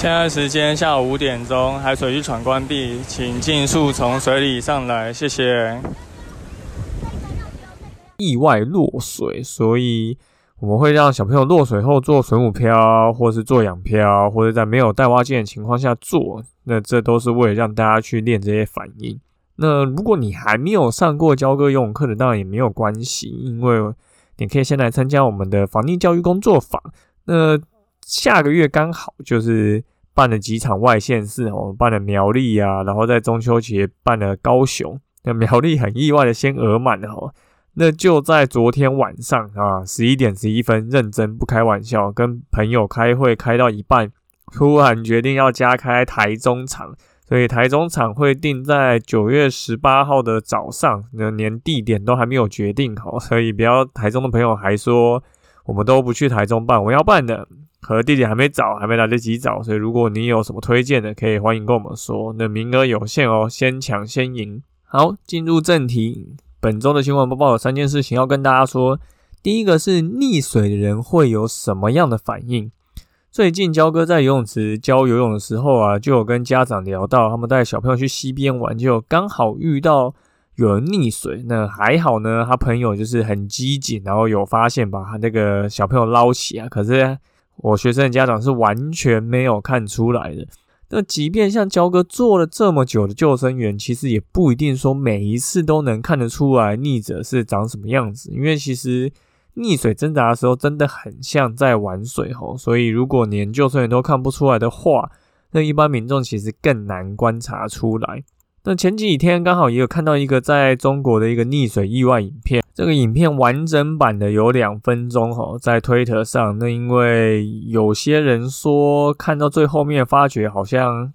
现在时间下午五点钟，海水浴场关闭，请尽速从水里上来，谢谢。意外落水，所以我们会让小朋友落水后做水母漂，或是做仰漂，或者在没有带蛙镜的情况下做。那这都是为了让大家去练这些反应。那如果你还没有上过教哥游泳课的，当然也没有关系，因为你可以先来参加我们的防溺教育工作坊。那下个月刚好就是办了几场外县市哦，办了苗栗啊，然后在中秋节办了高雄。那苗栗很意外的先额满了哦，那就在昨天晚上啊，十一点十一分，认真不开玩笑，跟朋友开会开到一半，突然决定要加开台中场，所以台中场会定在九月十八号的早上，那连地点都还没有决定好，所以不要台中的朋友还说我们都不去台中办，我要办的。和地点还没找，还没来得及找，所以如果你有什么推荐的，可以欢迎跟我们说。那名额有限哦，先抢先赢。好，进入正题，本周的新闻播报有三件事情要跟大家说。第一个是溺水的人会有什么样的反应？最近焦哥在游泳池教游泳的时候啊，就有跟家长聊到，他们带小朋友去溪边玩，就刚好遇到有人溺水。那还好呢，他朋友就是很机警，然后有发现把他那个小朋友捞起啊。可是。我学生的家长是完全没有看出来的。那即便像焦哥做了这么久的救生员，其实也不一定说每一次都能看得出来溺者是长什么样子。因为其实溺水挣扎的时候，真的很像在玩水吼。所以如果连救生员都看不出来的话，那一般民众其实更难观察出来。那前几天刚好也有看到一个在中国的一个溺水意外影片，这个影片完整版的有两分钟哈，在推特上。那因为有些人说看到最后面发觉好像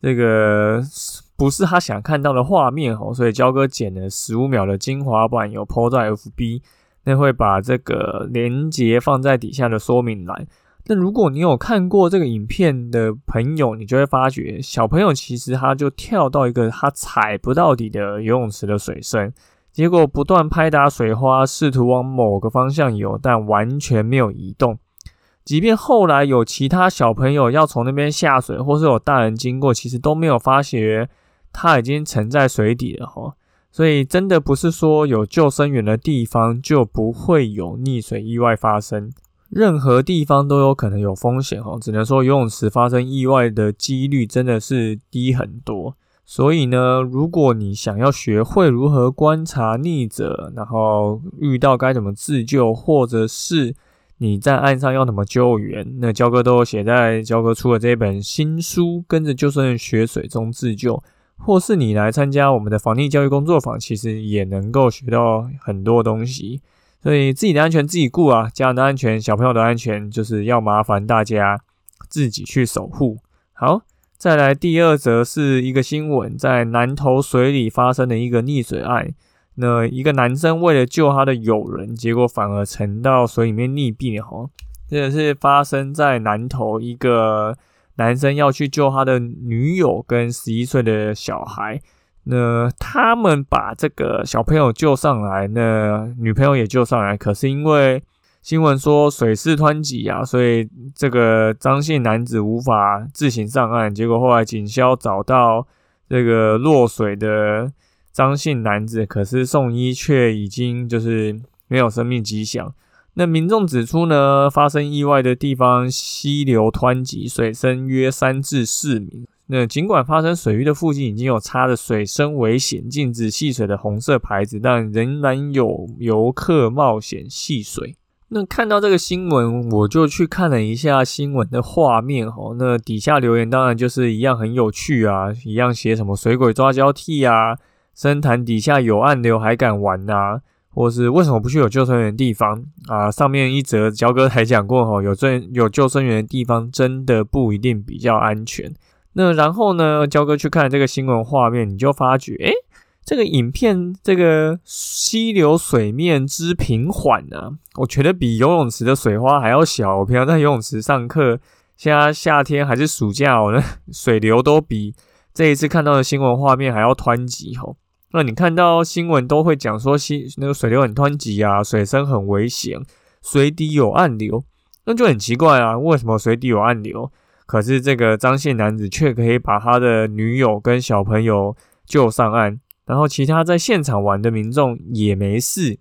这个不是他想看到的画面哈，所以焦哥剪了十五秒的精华版有 PO 在 FB，那会把这个连接放在底下的说明栏。那如果你有看过这个影片的朋友，你就会发觉小朋友其实他就跳到一个他踩不到底的游泳池的水深，结果不断拍打水花，试图往某个方向游，但完全没有移动。即便后来有其他小朋友要从那边下水，或是有大人经过，其实都没有发觉他已经沉在水底了哈。所以真的不是说有救生员的地方就不会有溺水意外发生。任何地方都有可能有风险哦，只能说游泳池发生意外的几率真的是低很多。所以呢，如果你想要学会如何观察溺者，然后遇到该怎么自救，或者是你在岸上要怎么救援，那焦哥都写在焦哥出的这本新书《跟着救生员学水中自救》，或是你来参加我们的防溺教育工作坊，其实也能够学到很多东西。所以自己的安全自己顾啊，家人的安全、小朋友的安全，就是要麻烦大家自己去守护。好，再来第二则是一个新闻，在南投水里发生的一个溺水案。那一个男生为了救他的友人，结果反而沉到水里面溺毙了。哈，这个是发生在南投，一个男生要去救他的女友跟十一岁的小孩。那他们把这个小朋友救上来，那女朋友也救上来，可是因为新闻说水势湍急啊，所以这个张姓男子无法自行上岸。结果后来警消找到这个落水的张姓男子，可是送医却已经就是没有生命迹象。那民众指出呢，发生意外的地方溪流湍急，水深约三至四米。那尽管发生水域的附近已经有插着水深危险、禁止戏水的红色牌子，但仍然有游客冒险戏水。那看到这个新闻，我就去看了一下新闻的画面哦。那底下留言当然就是一样很有趣啊，一样写什么水鬼抓交替啊，深潭底下有暗流还敢玩呐，或是为什么不去有救生员的地方啊？上面一则焦哥还讲过哈，有救有救生员的地方真的不一定比较安全。那然后呢，焦哥去看这个新闻画面，你就发觉，诶，这个影片这个溪流水面之平缓呢，我觉得比游泳池的水花还要小。我平常在游泳池上课，现在夏天还是暑假，我的 水流都比这一次看到的新闻画面还要湍急吼。那你看到新闻都会讲说，溪那个水流很湍急啊，水深很危险，水底有暗流，那就很奇怪啊，为什么水底有暗流？可是这个张姓男子却可以把他的女友跟小朋友救上岸，然后其他在现场玩的民众也没事，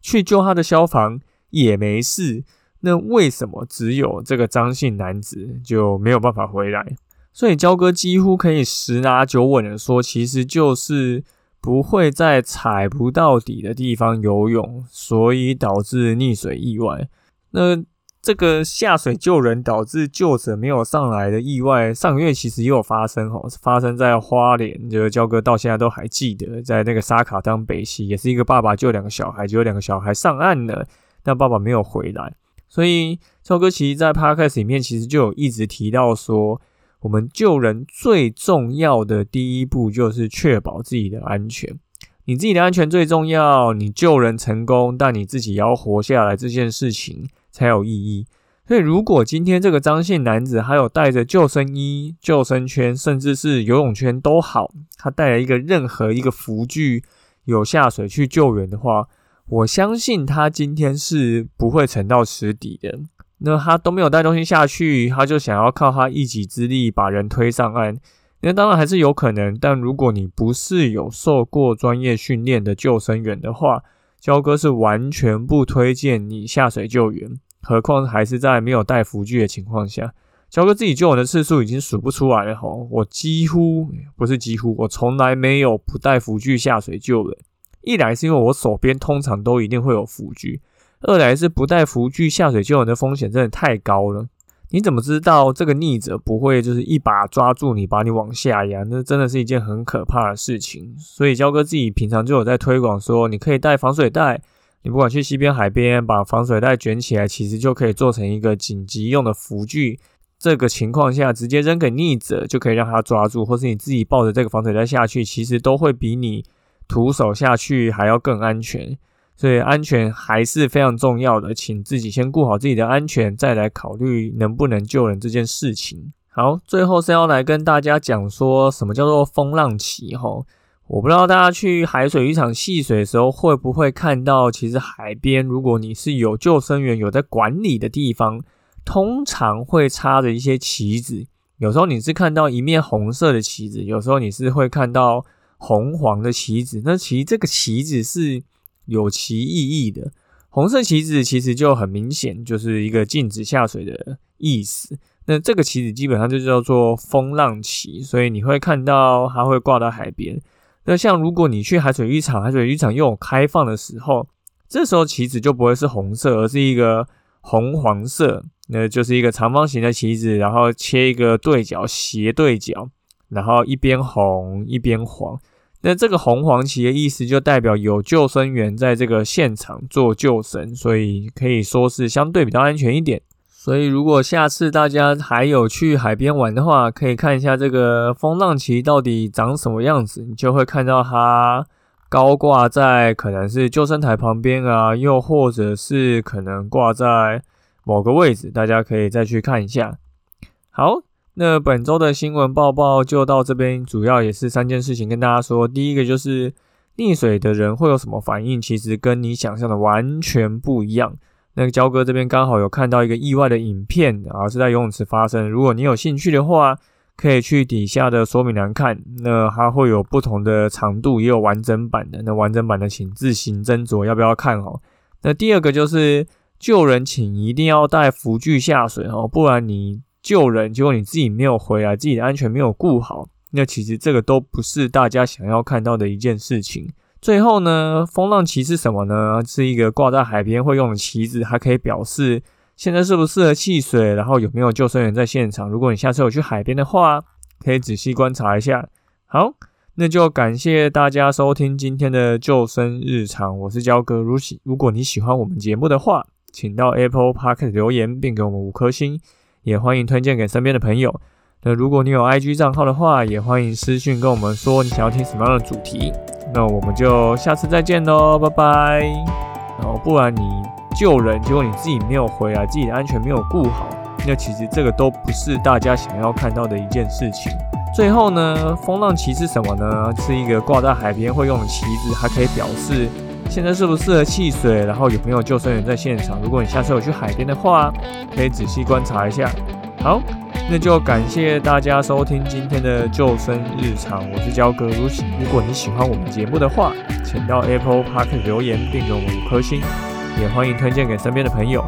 去救他的消防也没事，那为什么只有这个张姓男子就没有办法回来？所以焦哥几乎可以十拿九稳的说，其实就是不会在踩不到底的地方游泳，所以导致溺水意外。那。这个下水救人导致救者没有上来的意外，上个月其实也有发生哦，发生在花莲，就是焦哥到现在都还记得，在那个沙卡当北溪，也是一个爸爸救两个小孩，结果两个小孩上岸了，但爸爸没有回来。所以焦哥其实，在 podcast 里面其实就有一直提到说，我们救人最重要的第一步就是确保自己的安全，你自己的安全最重要，你救人成功，但你自己也要活下来这件事情。才有意义。所以，如果今天这个张姓男子还有带着救生衣、救生圈，甚至是游泳圈都好，他带了一个任何一个浮具有下水去救援的话，我相信他今天是不会沉到池底的。那他都没有带东西下去，他就想要靠他一己之力把人推上岸，那当然还是有可能。但如果你不是有受过专业训练的救生员的话，焦哥是完全不推荐你下水救援，何况还是在没有带浮具的情况下。焦哥自己救人的次数已经数不出来了吼，我几乎不是几乎，我从来没有不带浮具下水救人。一来是因为我手边通常都一定会有浮具，二来是不带浮具下水救人的风险真的太高了。你怎么知道这个逆者不会就是一把抓住你，把你往下压？那真的是一件很可怕的事情。所以焦哥自己平常就有在推广说，你可以带防水袋，你不管去西边、海边，把防水袋卷起来，其实就可以做成一个紧急用的浮具。这个情况下，直接扔给逆者，就可以让他抓住，或是你自己抱着这个防水袋下去，其实都会比你徒手下去还要更安全。所以安全还是非常重要的，请自己先顾好自己的安全，再来考虑能不能救人这件事情。好，最后是要来跟大家讲说什么叫做风浪期哈。我不知道大家去海水浴场戏水的时候会不会看到，其实海边如果你是有救生员有在管理的地方，通常会插着一些旗子。有时候你是看到一面红色的旗子，有时候你是会看到红黄的旗子。那其实这个旗子是。有其意义的红色旗子其实就很明显，就是一个禁止下水的意思。那这个旗子基本上就叫做风浪旗，所以你会看到它会挂到海边。那像如果你去海水浴场，海水浴场又有开放的时候，这时候旗子就不会是红色，而是一个红黄色，那就是一个长方形的旗子，然后切一个对角，斜对角，然后一边红一边黄。那这个红黄旗的意思就代表有救生员在这个现场做救生，所以可以说是相对比较安全一点。所以如果下次大家还有去海边玩的话，可以看一下这个风浪旗到底长什么样子，你就会看到它高挂在可能是救生台旁边啊，又或者是可能挂在某个位置，大家可以再去看一下。好。那本周的新闻报报就到这边，主要也是三件事情跟大家说。第一个就是溺水的人会有什么反应，其实跟你想象的完全不一样。那个焦哥这边刚好有看到一个意外的影片，啊，是在游泳池发生。如果你有兴趣的话，可以去底下的说明栏看。那它会有不同的长度，也有完整版的。那完整版的请自行斟酌要不要看哦。那第二个就是救人，请一定要带浮具下水哦，不然你。救人，结果你自己没有回来，自己的安全没有顾好，那其实这个都不是大家想要看到的一件事情。最后呢，风浪旗是什么呢？是一个挂在海边会用的旗子，它可以表示现在适不适合戏水，然后有没有救生员在现场。如果你下次有去海边的话，可以仔细观察一下。好，那就感谢大家收听今天的救生日常，我是焦哥。如喜，如果你喜欢我们节目的话，请到 Apple Park 留言并给我们五颗星，也欢迎推荐给身边的朋友。那如果你有 IG 账号的话，也欢迎私讯跟我们说你想要听什么样的主题。那我们就下次再见喽，拜拜。然后不然你救人，结果你自己没有回来，自己的安全没有顾好，那其实这个都不是大家想要看到的一件事情。最后呢，风浪旗是什么呢？是一个挂在海边会用的旗子，还可以表示现在适不适合汽水，然后有没有救生员在现场。如果你下次有去海边的话，可以仔细观察一下。好，那就感谢大家收听今天的救生日常，我是焦哥。如如果你喜欢我们节目的话，请到 Apple Park 留言并给我们五颗星，也欢迎推荐给身边的朋友。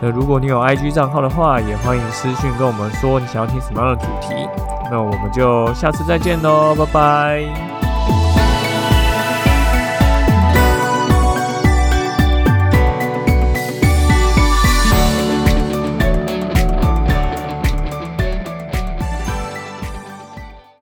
那如果你有 IG 账号的话，也欢迎私讯跟我们说你想要听什么样的主题。那我们就下次再见喽，拜拜。